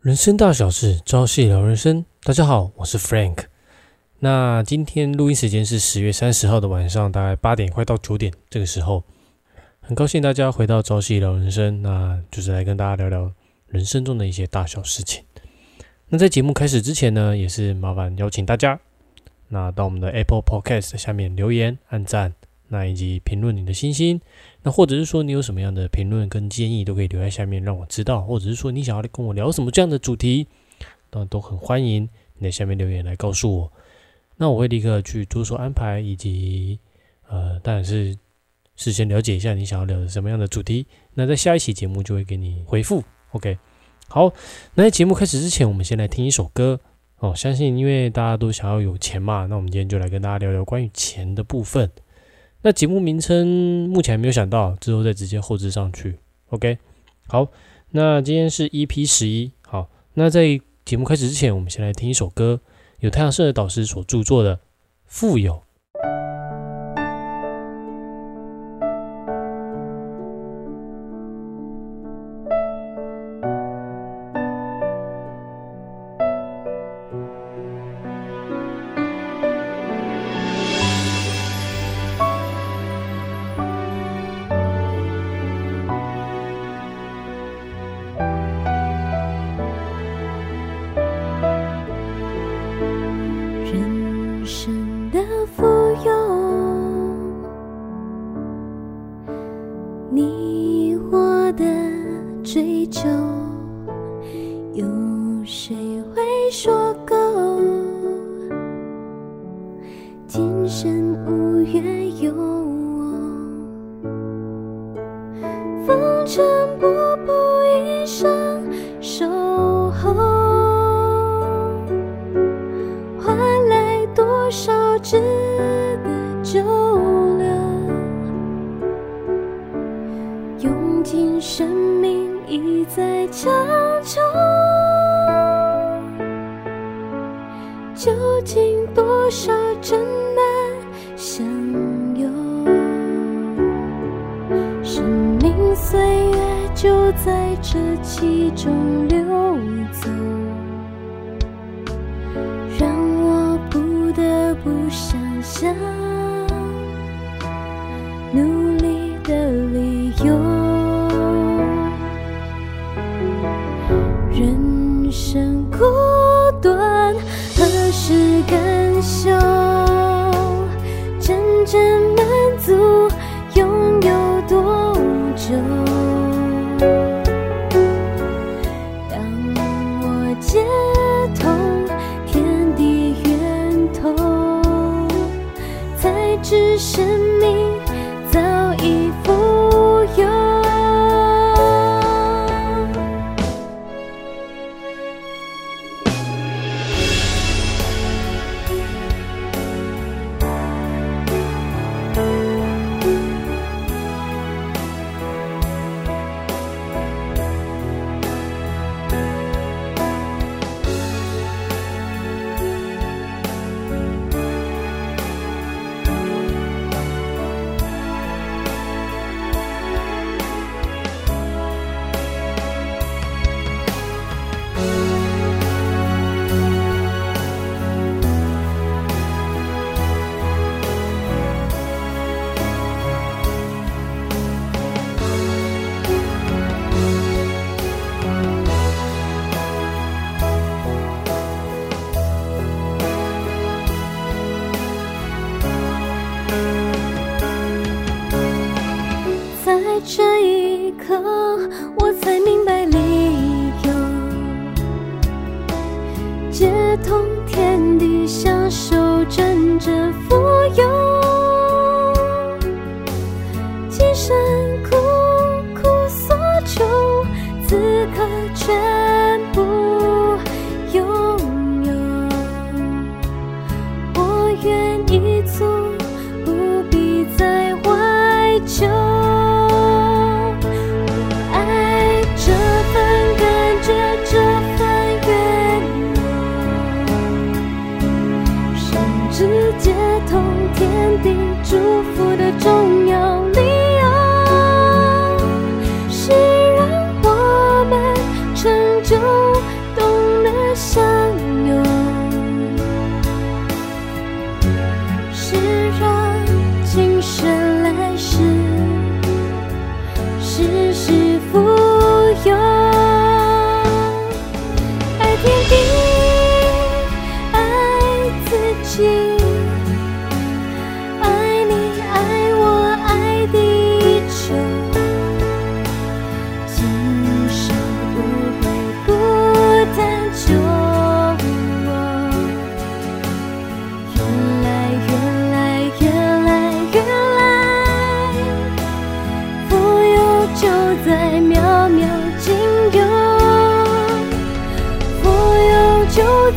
人生大小事，朝夕聊人生。大家好，我是 Frank。那今天录音时间是十月三十号的晚上，大概八点快到九点这个时候，很高兴大家回到朝夕聊人生，那就是来跟大家聊聊人生中的一些大小事情。那在节目开始之前呢，也是麻烦邀请大家，那到我们的 Apple Podcast 下面留言、按赞，那以及评论你的星星。那或者是说你有什么样的评论跟建议，都可以留在下面让我知道。或者是说你想要跟我聊什么这样的主题，当然都很欢迎你在下面留言来告诉我。那我会立刻去着手安排，以及呃，当然是事先了解一下你想要聊什么样的主题。那在下一期节目就会给你回复。OK，好，那在节目开始之前，我们先来听一首歌哦。相信因为大家都想要有钱嘛，那我们今天就来跟大家聊聊关于钱的部分。那节目名称目前还没有想到，之后再直接后置上去。OK，好，那今天是 EP 十一。好，那在节目开始之前，我们先来听一首歌，有太阳社的导师所著作的《富有》。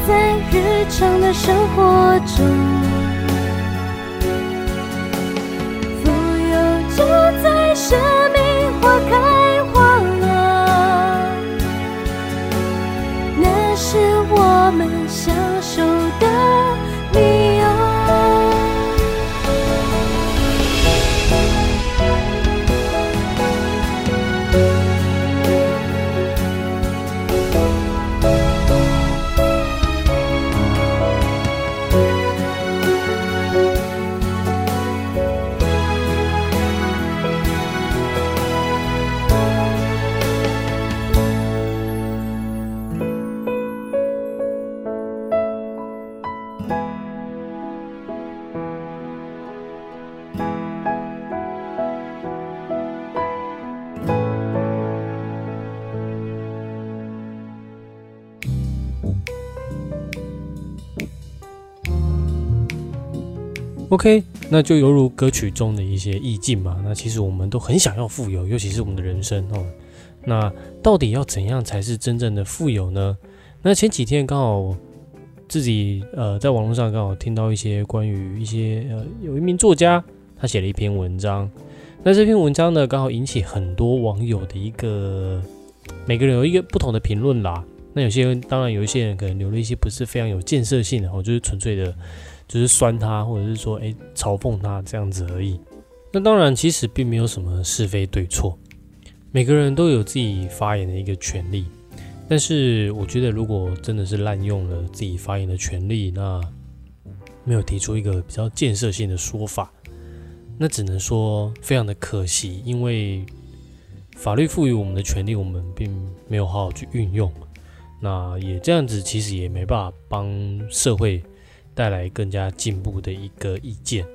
在日常的生活中，富有就在生命花开花落，那是我们享受。OK，那就犹如歌曲中的一些意境嘛。那其实我们都很想要富有，尤其是我们的人生哦。那到底要怎样才是真正的富有呢？那前几天刚好自己呃在网络上刚好听到一些关于一些呃有一名作家他写了一篇文章，那这篇文章呢刚好引起很多网友的一个每个人有一个不同的评论啦。那有些当然有一些人可能留了一些不是非常有建设性的哦，就是纯粹的。就是酸他，或者是说，哎，嘲讽他这样子而已。那当然，其实并没有什么是非对错，每个人都有自己发言的一个权利。但是，我觉得如果真的是滥用了自己发言的权利，那没有提出一个比较建设性的说法，那只能说非常的可惜。因为法律赋予我们的权利，我们并没有好好去运用。那也这样子，其实也没办法帮社会。带来更加进步的一个意见，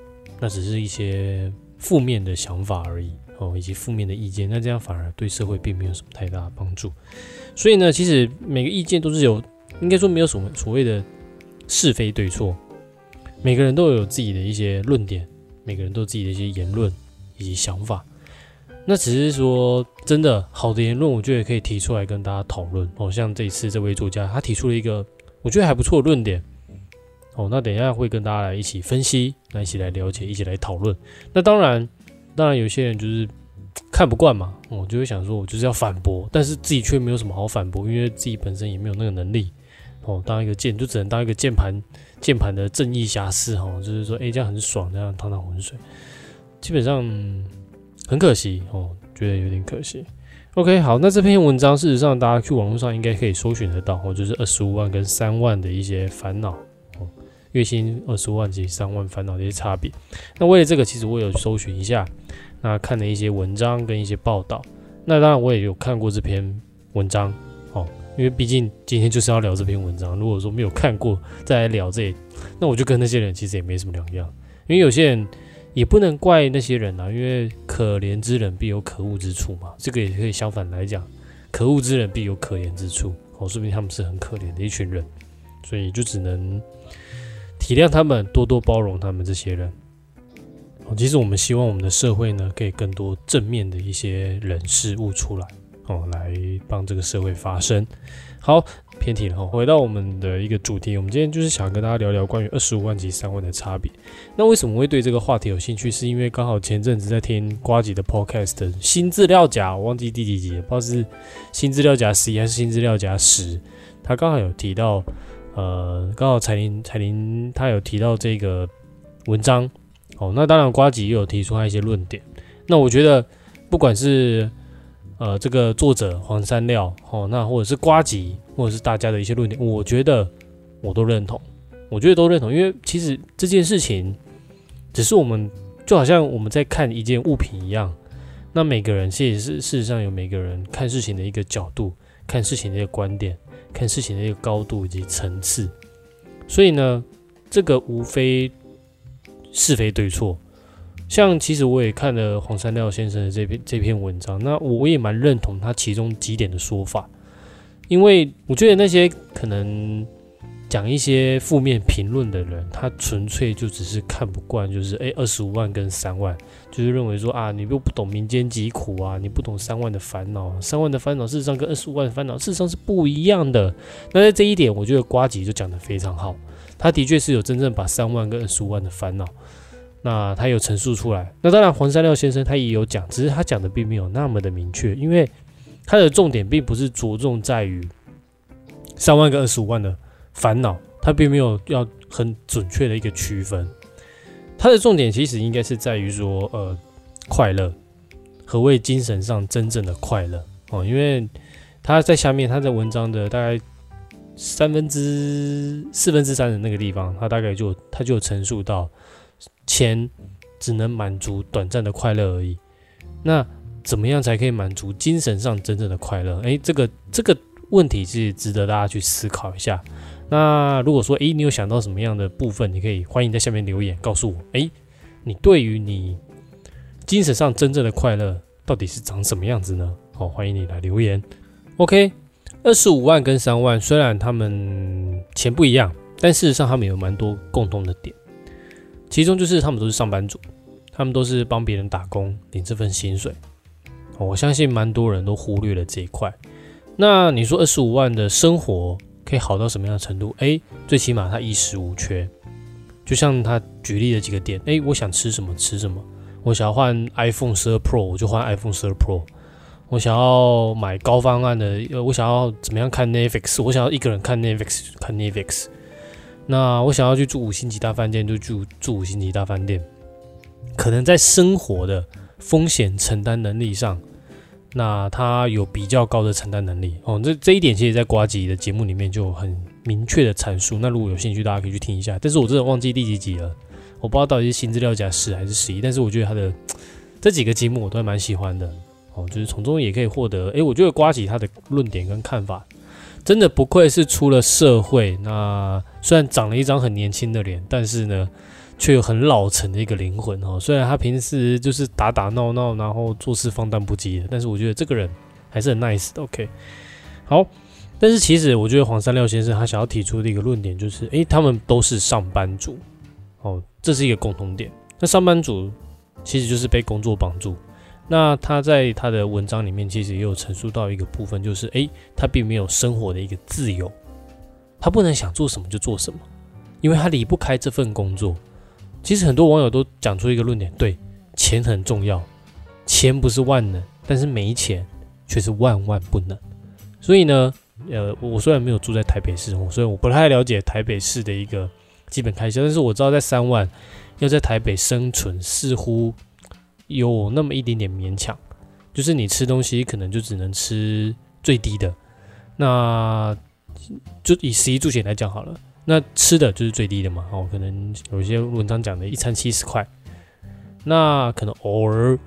那只是一些负面的想法而已哦，以及负面的意见，那这样反而对社会并没有什么太大的帮助。所以呢，其实每个意见都是有，应该说没有什么所谓的是非对错，每个人都有自己的一些论点，每个人都有自己的一些言论以及想法。那只是说，真的好的言论，我觉得可以提出来跟大家讨论哦。像这一次这位作家，他提出了一个我觉得还不错的论点。哦，那等一下会跟大家来一起分析，那一起来了解，一起来讨论。那当然，当然有些人就是看不惯嘛，我就会想说，我就是要反驳，但是自己却没有什么好反驳，因为自己本身也没有那个能力。哦，当一个键就只能当一个键盘键盘的正义侠士哈，就是说，哎，这样很爽，这样趟趟浑水，基本上很可惜哦，觉得有点可惜。OK，好，那这篇文章事实上大家去网络上应该可以搜寻得到，哦，就是二十五万跟三万的一些烦恼。月薪二十万及三万烦恼的一些差别。那为了这个，其实我有搜寻一下，那看了一些文章跟一些报道。那当然我也有看过这篇文章，哦，因为毕竟今天就是要聊这篇文章。如果说没有看过再来聊这，那我就跟那些人其实也没什么两样。因为有些人也不能怪那些人啊，因为可怜之人必有可恶之处嘛。这个也可以相反来讲，可恶之人必有可怜之处。哦，说明他们是很可怜的一群人，所以就只能。体谅他们，多多包容他们这些人。其实我们希望我们的社会呢，可以更多正面的一些人事物出来，哦，来帮这个社会发声。好，偏题了哈，回到我们的一个主题，我们今天就是想跟大家聊聊关于二十五万及三万的差别。那为什么会对这个话题有兴趣？是因为刚好前阵子在听瓜吉的 podcast 新资料夹，我忘记第几集，不知道是新资料夹十一还是新资料夹十，他刚好有提到。呃，刚好彩铃彩铃他有提到这个文章，哦，那当然瓜吉也有提出他一些论点。那我觉得不管是呃这个作者黄山料，哦，那或者是瓜吉，或者是大家的一些论点，我觉得我都认同，我觉得都认同，因为其实这件事情只是我们就好像我们在看一件物品一样，那每个人其实是事实上有每个人看事情的一个角度，看事情的一个观点。看事情的一个高度以及层次，所以呢，这个无非是非对错。像其实我也看了黄山廖先生的这篇这篇文章，那我我也蛮认同他其中几点的说法，因为我觉得那些可能讲一些负面评论的人，他纯粹就只是看不惯，就是诶二十五万跟三万，就是认为说啊，你又不懂民间疾苦啊，你不懂三万的烦恼，三万的烦恼事实上跟二十五万的烦恼事实上是不一样的。那在这一点，我觉得瓜吉就讲得非常好，他的确是有真正把三万跟二十五万的烦恼，那他有陈述出来。那当然，黄山料先生他也有讲，只是他讲的并没有那么的明确，因为他的重点并不是着重在于三万跟二十五万的。烦恼，他并没有要很准确的一个区分，他的重点其实应该是在于说，呃，快乐，何谓精神上真正的快乐哦？因为他在下面，他在文章的大概三分之四分之三的那个地方，他大概就他就陈述到，钱只能满足短暂的快乐而已。那怎么样才可以满足精神上真正的快乐？诶，这个这个问题是值得大家去思考一下。那如果说，诶，你有想到什么样的部分，你可以欢迎在下面留言告诉我。诶，你对于你精神上真正的快乐到底是长什么样子呢？好，欢迎你来留言。OK，二十五万跟三万，虽然他们钱不一样，但事实上他们有蛮多共同的点，其中就是他们都是上班族，他们都是帮别人打工领这份薪水。我相信蛮多人都忽略了这一块。那你说二十五万的生活？可以好到什么样的程度？诶，最起码他衣食无缺。就像他举例的几个点，诶，我想吃什么吃什么。我想要换 iPhone 十二 Pro，我就换 iPhone 十二 Pro。我想要买高方案的，呃，我想要怎么样看 Netflix？我想要一个人看 Netflix，看 Netflix。那我想要去住五星级大饭店，就住住五星级大饭店。可能在生活的风险承担能力上。那他有比较高的承担能力哦，这这一点其实，在瓜吉的节目里面就很明确的阐述。那如果有兴趣，大家可以去听一下。但是我真的忘记第几集了，我不知道到底是新资料夹十还是十一。但是我觉得他的这几个节目我都还蛮喜欢的哦，就是从中也可以获得。诶，我觉得瓜吉他的论点跟看法，真的不愧是出了社会。那虽然长了一张很年轻的脸，但是呢。却有很老成的一个灵魂哦，虽然他平时就是打打闹闹，然后做事放荡不羁的，但是我觉得这个人还是很 nice 的。OK，好，但是其实我觉得黄三六先生他想要提出的一个论点就是，诶，他们都是上班族哦，这是一个共同点。那上班族其实就是被工作绑住。那他在他的文章里面其实也有陈述到一个部分，就是诶，他并没有生活的一个自由，他不能想做什么就做什么，因为他离不开这份工作。其实很多网友都讲出一个论点，对，钱很重要，钱不是万能，但是没钱却是万万不能。所以呢，呃，我虽然没有住在台北市，我所以我不太了解台北市的一个基本开销，但是我知道在三万要在台北生存，似乎有那么一点点勉强。就是你吃东西可能就只能吃最低的，那就以十一住行来讲好了。那吃的就是最低的嘛，哦，可能有些文章讲的一餐七十块，那可能偶尔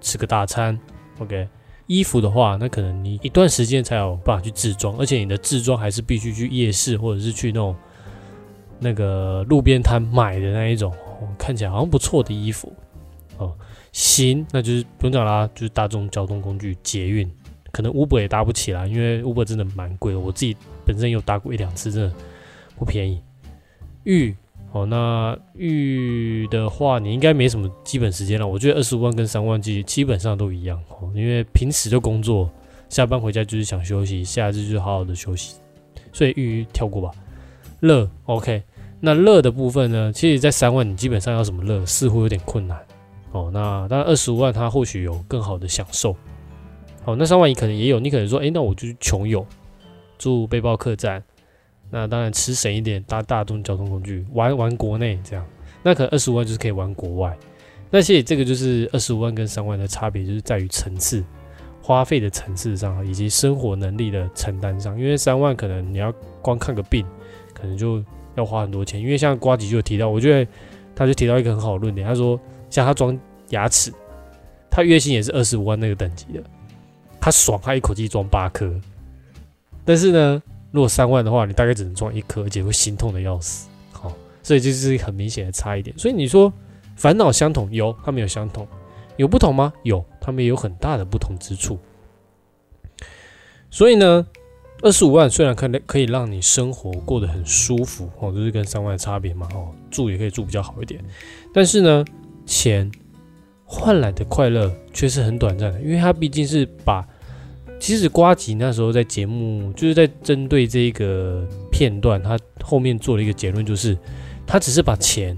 吃个大餐，OK。衣服的话，那可能你一段时间才有办法去自装，而且你的自装还是必须去夜市或者是去那种那个路边摊买的那一种，看起来好像不错的衣服，哦，行，那就是不用讲啦，就是大众交通工具捷运，可能 Uber 也搭不起来，因为 Uber 真的蛮贵的，我自己本身有搭过一两次，真的。不便宜，玉哦，那玉的话，你应该没什么基本时间了。我觉得二十五万跟三万基基本上都一样哦，因为平时就工作，下班回家就是想休息，下次就好好的休息，所以玉跳过吧。乐 OK，那乐的部分呢，其实在三万你基本上要什么乐，似乎有点困难哦。那当然二十五万它或许有更好的享受，好，那三万你可能也有，你可能说，哎，那我就穷游，住背包客栈。那当然吃省一点，搭大众交通工具玩玩国内这样，那可能二十五万就是可以玩国外。那其实这个就是二十五万跟三万的差别，就是在于层次、花费的层次上，以及生活能力的承担上。因为三万可能你要光看个病，可能就要花很多钱。因为像瓜吉就提到，我觉得他就提到一个很好的论点，他说像他装牙齿，他月薪也是二十五万那个等级的，他爽，他一口气装八颗，但是呢。如果三万的话，你大概只能装一颗，而且会心痛的要死。好，所以这是很明显的差一点。所以你说烦恼相同，有他们有相同，有不同吗？有，他们也有很大的不同之处。所以呢，二十五万虽然可能可以让你生活过得很舒服哦，就是跟三万的差别嘛哦，住也可以住比较好一点，但是呢，钱换来的快乐却是很短暂的，因为它毕竟是把，其实瓜吉那时候在节目就是在针对这个片段，他后面做了一个结论，就是他只是把钱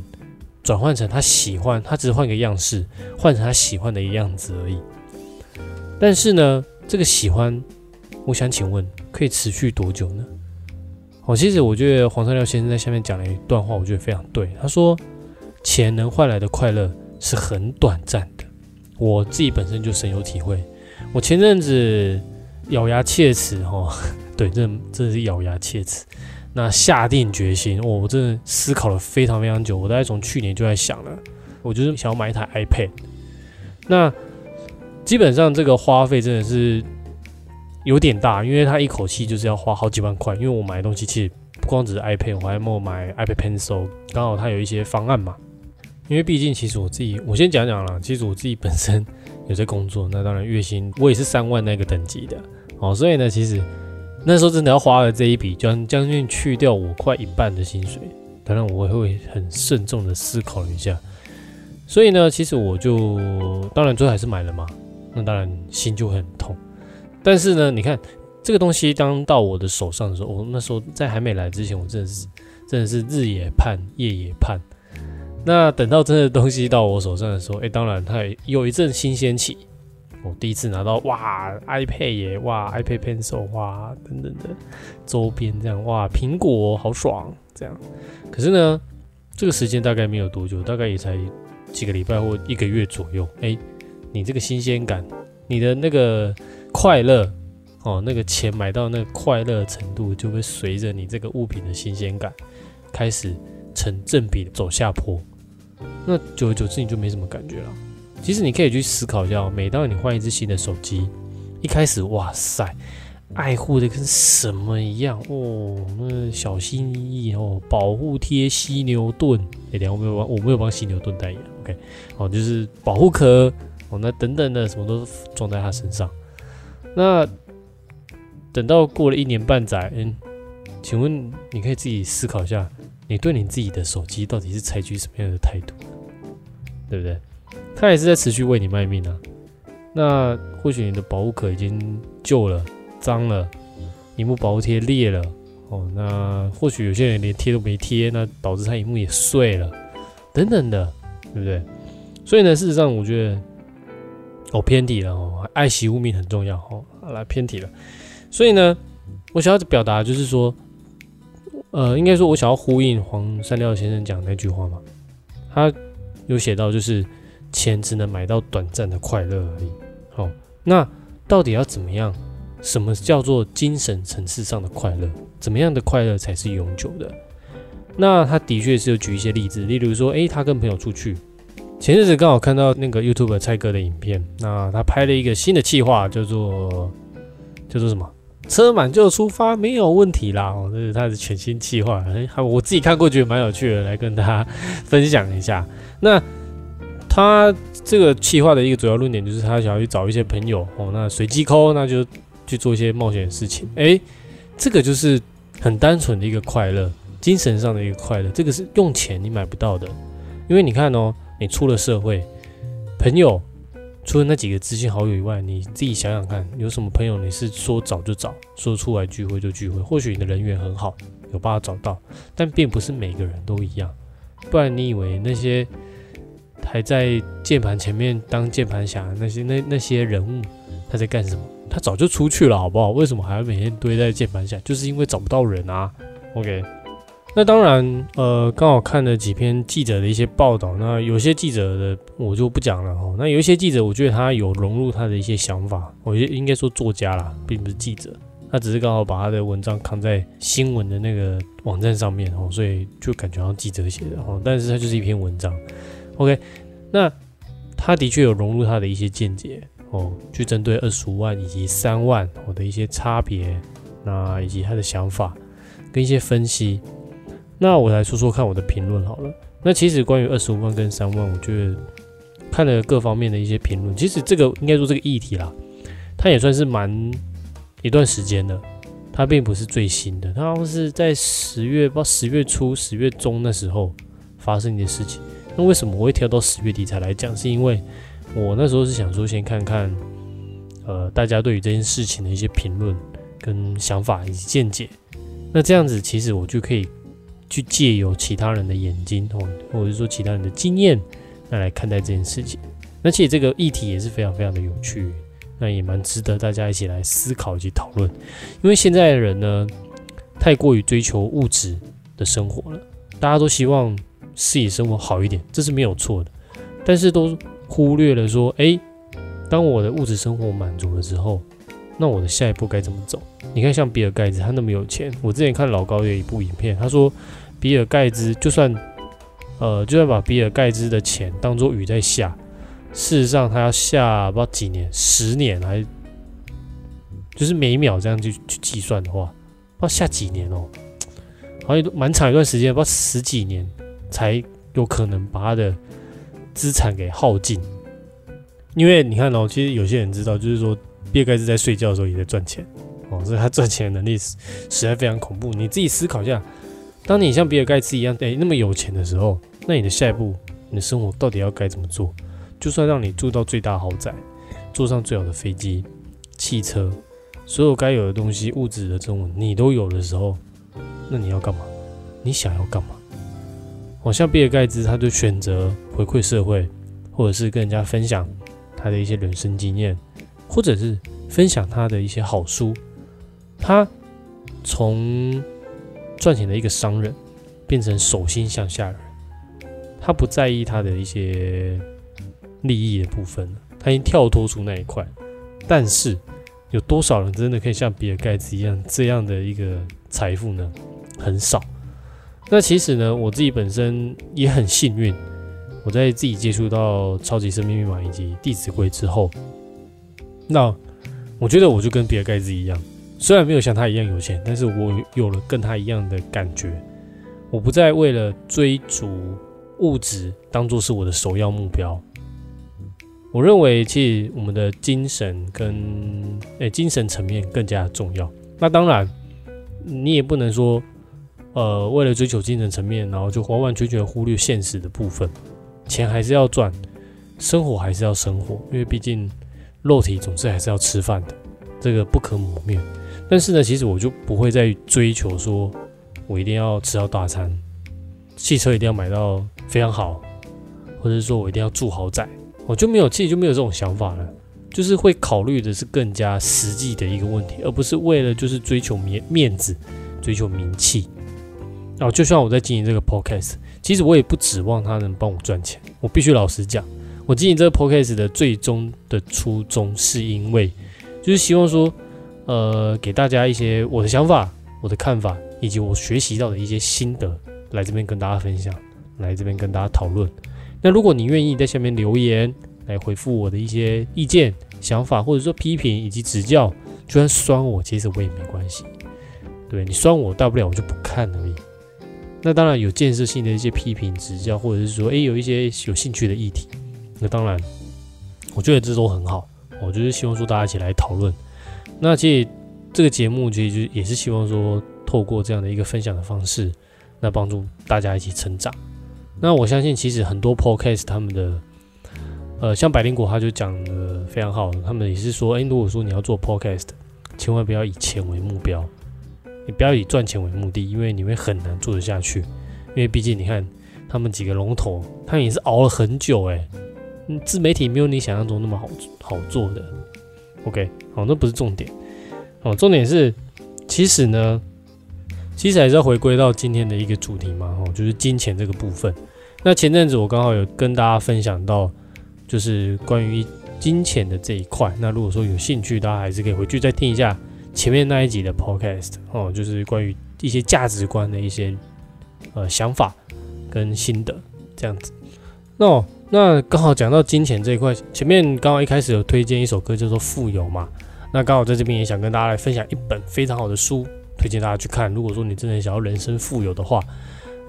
转换成他喜欢，他只是换个样式，换成他喜欢的一个样子而已，但是呢，这个喜欢，我想请问。可以持续多久呢？哦，其实我觉得黄三廖先生在下面讲了一段话，我觉得非常对。他说：“钱能换来的快乐是很短暂的。”我自己本身就深有体会。我前阵子咬牙切齿，哈，对，这真的是咬牙切齿。那下定决心，哦，我真的思考了非常非常久。我大概从去年就在想了，我就是想要买一台 iPad。那基本上这个花费真的是。有点大，因为他一口气就是要花好几万块。因为我买的东西其实不光只是 iPad，我还没有买 iPad Pencil，刚好它有一些方案嘛。因为毕竟其实我自己，我先讲讲了，其实我自己本身有在工作，那当然月薪我也是三万那个等级的哦。所以呢，其实那时候真的要花了这一笔，将将近去掉我快一半的薪水。当然我会很慎重的思考一下。所以呢，其实我就当然最后还是买了嘛。那当然心就很痛。但是呢，你看这个东西当到我的手上的时候，我那时候在还没来之前，我真的是真的是日也盼，夜也盼。那等到真的东西到我手上的时候，哎，当然它有一阵新鲜起。我第一次拿到哇，iPad 耶，哇，iPad Pencil，哇，等等的周边这样，哇，苹果好爽这样。可是呢，这个时间大概没有多久，大概也才几个礼拜或一个月左右。哎，你这个新鲜感，你的那个。快乐哦，那个钱买到那个快乐程度，就会随着你这个物品的新鲜感开始成正比走下坡。那久而久之，你就没什么感觉了。其实你可以去思考一下，每当你换一只新的手机，一开始哇塞，爱护的跟什么一样哦，那小心翼翼哦，保护贴犀牛盾，哎，等下我没有帮，我没有帮犀牛盾代言，OK，哦，就是保护壳哦，那等等的什么都装在他身上。那等到过了一年半载，嗯，请问你可以自己思考一下，你对你自己的手机到底是采取什么样的态度，对不对？他也是在持续为你卖命啊。那或许你的保护壳已经旧了、脏了，荧幕保护贴裂了，哦，那或许有些人连贴都没贴，那导致他荧幕也碎了，等等的，对不对？所以呢，事实上我觉得。哦，偏题了哦，爱惜物命很重要哦。来偏题了，所以呢，我想要表达就是说，呃，应该说，我想要呼应黄山料先生讲那句话嘛。他有写到，就是钱只能买到短暂的快乐而已。好，那到底要怎么样？什么叫做精神层次上的快乐？怎么样的快乐才是永久的？那他的确是有举一些例子，例如说，诶，他跟朋友出去。前日子刚好看到那个 YouTube 蔡哥的影片，那他拍了一个新的计划，叫做叫做什么？车满就出发，没有问题啦。哦，这是他的全新计划，哎，我自己看过觉得蛮有趣的，来跟大家分享一下。那他这个计划的一个主要论点就是他想要去找一些朋友哦，那随机抠，那就去做一些冒险的事情。哎，这个就是很单纯的一个快乐，精神上的一个快乐。这个是用钱你买不到的，因为你看哦。你出了社会，朋友除了那几个知心好友以外，你自己想想看，有什么朋友你是说找就找，说出来聚会就聚会？或许你的人缘很好，有办法找到，但并不是每个人都一样。不然你以为那些还在键盘前面当键盘侠那些 那那些人物他在干什么？他早就出去了，好不好？为什么还要每天堆在键盘下？就是因为找不到人啊。OK。那当然，呃，刚好看了几篇记者的一些报道，那有些记者的我就不讲了哈。那有一些记者，我觉得他有融入他的一些想法，我觉得应该说作家啦，并不是记者，他只是刚好把他的文章扛在新闻的那个网站上面哦，所以就感觉好像记者写的哦，但是他就是一篇文章。OK，那他的确有融入他的一些见解哦，去针对二十五万以及三万我的一些差别，那以及他的想法跟一些分析。那我来说说看我的评论好了。那其实关于二十五万跟三万，我觉得看了各方面的一些评论，其实这个应该说这个议题啦，它也算是蛮一段时间的。它并不是最新的，它好像是在十月，不知道十月初、十月中那时候发生的事情。那为什么我会挑到十月底才来讲？是因为我那时候是想说，先看看，呃，大家对于这件事情的一些评论、跟想法以及见解。那这样子，其实我就可以去借由其他人的眼睛，或或者是说其他人的经验，那来看待这件事情。而且这个议题也是非常非常的有趣。那也蛮值得大家一起来思考以及讨论，因为现在的人呢，太过于追求物质的生活了，大家都希望自己生活好一点，这是没有错的，但是都忽略了说，诶，当我的物质生活满足了之后，那我的下一步该怎么走？你看，像比尔盖茨，他那么有钱，我之前看老高有一部影片，他说，比尔盖茨就算，呃，就算把比尔盖茨的钱当做雨在下。事实上，他要下不知道几年，十年还就是每一秒这样去去计算的话，不知道下几年哦，好像蛮长一段时间，不知道十几年才有可能把他的资产给耗尽。因为你看哦，其实有些人知道，就是说比尔盖茨在睡觉的时候也在赚钱哦，所以他赚钱的能力实在非常恐怖。你自己思考一下，当你像比尔盖茨一样哎那么有钱的时候，那你的下一步，你的生活到底要该怎么做？就算让你住到最大豪宅，坐上最好的飞机、汽车，所有该有的东西、物质的这种你都有的时候，那你要干嘛？你想要干嘛？好像比尔盖茨，他就选择回馈社会，或者是跟人家分享他的一些人生经验，或者是分享他的一些好书。他从赚钱的一个商人，变成手心向下人，他不在意他的一些。利益的部分他已经跳脱出那一块，但是有多少人真的可以像比尔盖茨一样这样的一个财富呢？很少。那其实呢，我自己本身也很幸运，我在自己接触到超级生命密码以及弟子规之后，那我觉得我就跟比尔盖茨一样，虽然没有像他一样有钱，但是我有了跟他一样的感觉。我不再为了追逐物质当做是我的首要目标。我认为，其实我们的精神跟诶精神层面更加重要。那当然，你也不能说，呃，为了追求精神层面，然后就完完全全忽略现实的部分。钱还是要赚，生活还是要生活，因为毕竟肉体总是还是要吃饭的，这个不可磨灭。但是呢，其实我就不会再追求说，我一定要吃到大餐，汽车一定要买到非常好，或者是说我一定要住豪宅。我就没有，其实就没有这种想法了，就是会考虑的是更加实际的一个问题，而不是为了就是追求面面子、追求名气。然后就像我在经营这个 podcast，其实我也不指望他能帮我赚钱。我必须老实讲，我经营这个 podcast 的最终的初衷，是因为就是希望说，呃，给大家一些我的想法、我的看法，以及我学习到的一些心得，来这边跟大家分享，来这边跟大家讨论。那如果你愿意在下面留言来回复我的一些意见、想法，或者说批评以及指教，就算酸我，其实我也没关系。对你酸我，大不了我就不看而已。那当然有建设性的一些批评指教，或者是说，诶有一些有兴趣的议题，那当然，我觉得这都很好。我就是希望说大家一起来讨论。那其实这个节目其实就也是希望说，透过这样的一个分享的方式，那帮助大家一起成长。那我相信，其实很多 podcast 他们的，呃，像百灵果他就讲的非常好，他们也是说，哎，如果说你要做 podcast，千万不要以钱为目标，你不要以赚钱为目的，因为你会很难做得下去。因为毕竟你看，他们几个龙头，他们也是熬了很久，哎，自媒体没有你想象中那么好好做的。OK，好，那不是重点，哦，重点是，其实呢。其实还是要回归到今天的一个主题嘛，哦，就是金钱这个部分。那前阵子我刚好有跟大家分享到，就是关于金钱的这一块。那如果说有兴趣，大家还是可以回去再听一下前面那一集的 podcast 哦，就是关于一些价值观的一些呃想法跟心得这样子。那那刚好讲到金钱这一块，前面刚好一开始有推荐一首歌叫做《富有》嘛，那刚好在这边也想跟大家来分享一本非常好的书。推荐大家去看。如果说你真的想要人生富有的话，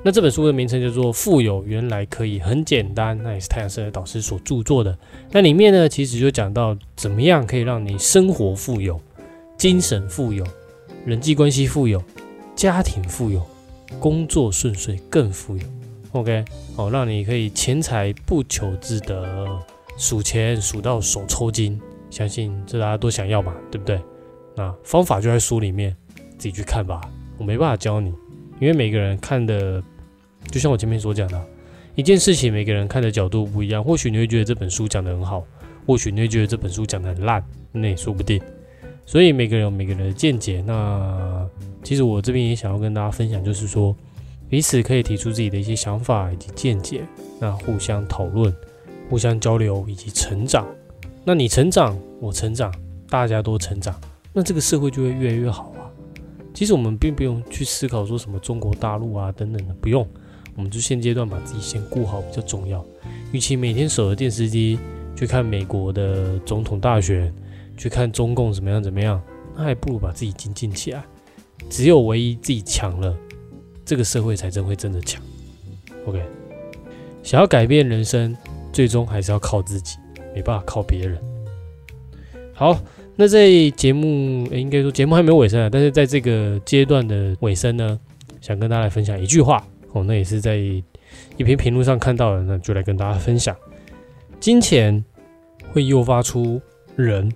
那这本书的名称叫做《富有原来可以很简单》，那也是太阳社的导师所著作的。那里面呢，其实就讲到怎么样可以让你生活富有、精神富有，人际关系富有，家庭富有，工作顺遂更富有。OK，哦，让你可以钱财不求自得，数钱数到手抽筋。相信这大家都想要嘛，对不对？那方法就在书里面，自己去看吧。我没办法教你，因为每个人看的，就像我前面所讲的，一件事情每个人看的角度不一样。或许你会觉得这本书讲得很好，或许你会觉得这本书讲得很烂，那也说不定。所以每个人有每个人的见解。那其实我这边也想要跟大家分享，就是说彼此可以提出自己的一些想法以及见解，那互相讨论、互相交流以及成长。那你成长，我成长，大家都成长，那这个社会就会越来越好啊。其实我们并不用去思考说什么中国大陆啊等等的，不用，我们就现阶段把自己先顾好比较重要。与其每天守着电视机去看美国的总统大选，去看中共怎么样怎么样，那还不如把自己精进起来。只有唯一自己强了，这个社会才真会真的强。OK，想要改变人生，最终还是要靠自己。没办法靠别人。好，那在节目应该说节目还没有尾声啊，但是在这个阶段的尾声呢，想跟大家来分享一句话哦，那也是在一篇评论上看到的，那就来跟大家分享：金钱会诱发出人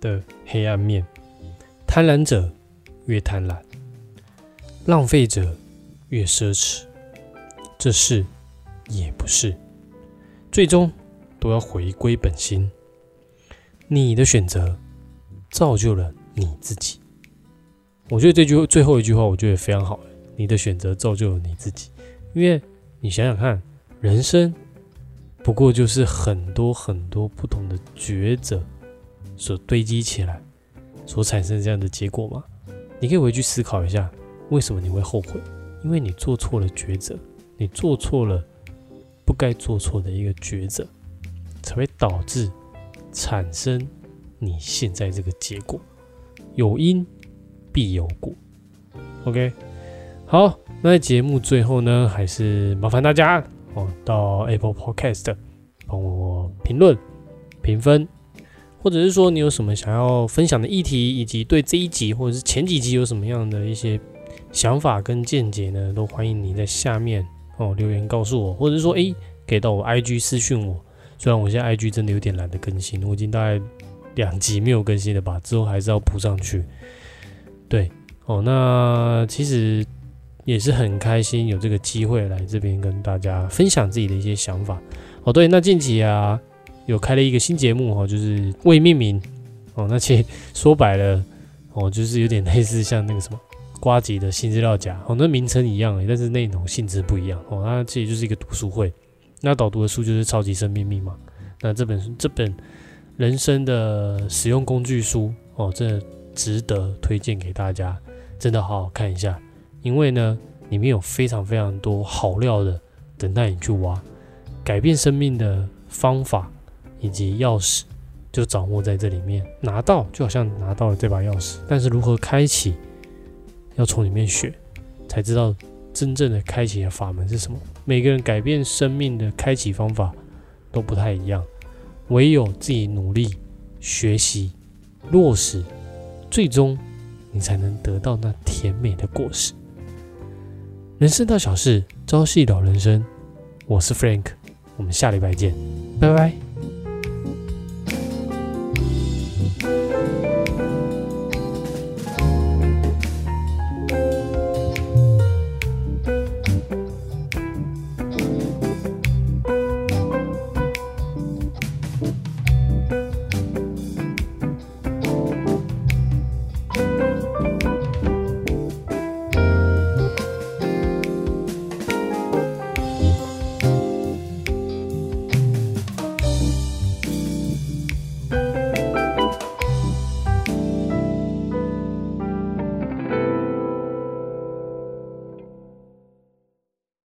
的黑暗面，贪婪者越贪婪，浪费者越奢侈，这是也不是，最终。都要回归本心。你的选择造就了你自己。我觉得这句最后一句话，我觉得也非常好。你的选择造就了你自己，因为你想想看，人生不过就是很多很多不同的抉择所堆积起来，所产生这样的结果嘛。你可以回去思考一下，为什么你会后悔？因为你做错了抉择，你做错了不该做错的一个抉择。才会导致产生你现在这个结果，有因必有果。OK，好，那在节目最后呢，还是麻烦大家哦，到 Apple Podcast 帮我评论、评分，或者是说你有什么想要分享的议题，以及对这一集或者是前几集有什么样的一些想法跟见解呢？都欢迎你在下面哦留言告诉我，或者是说诶，可以到我 IG 私讯我。虽然我现在 IG 真的有点懒得更新，我已经大概两集没有更新了吧，之后还是要补上去。对，哦，那其实也是很开心有这个机会来这边跟大家分享自己的一些想法。哦，对，那近期啊有开了一个新节目哈，就是未命名。哦，那其实说白了，哦，就是有点类似像那个什么瓜吉的新资料夹，哦，那名称一样，但是内容性质不一样。哦，那其实就是一个读书会。那导读的书就是《超级生命密码》，那这本这本人生的使用工具书哦，这值得推荐给大家，真的好好看一下，因为呢，里面有非常非常多好料的等待你去挖，改变生命的方法以及钥匙就掌握在这里面，拿到就好像拿到了这把钥匙，但是如何开启，要从里面学，才知道。真正的开启的法门是什么？每个人改变生命的开启方法都不太一样，唯有自己努力学习落实，最终你才能得到那甜美的果实。人生大小事，朝夕老人生。我是 Frank，我们下礼拜见，拜拜。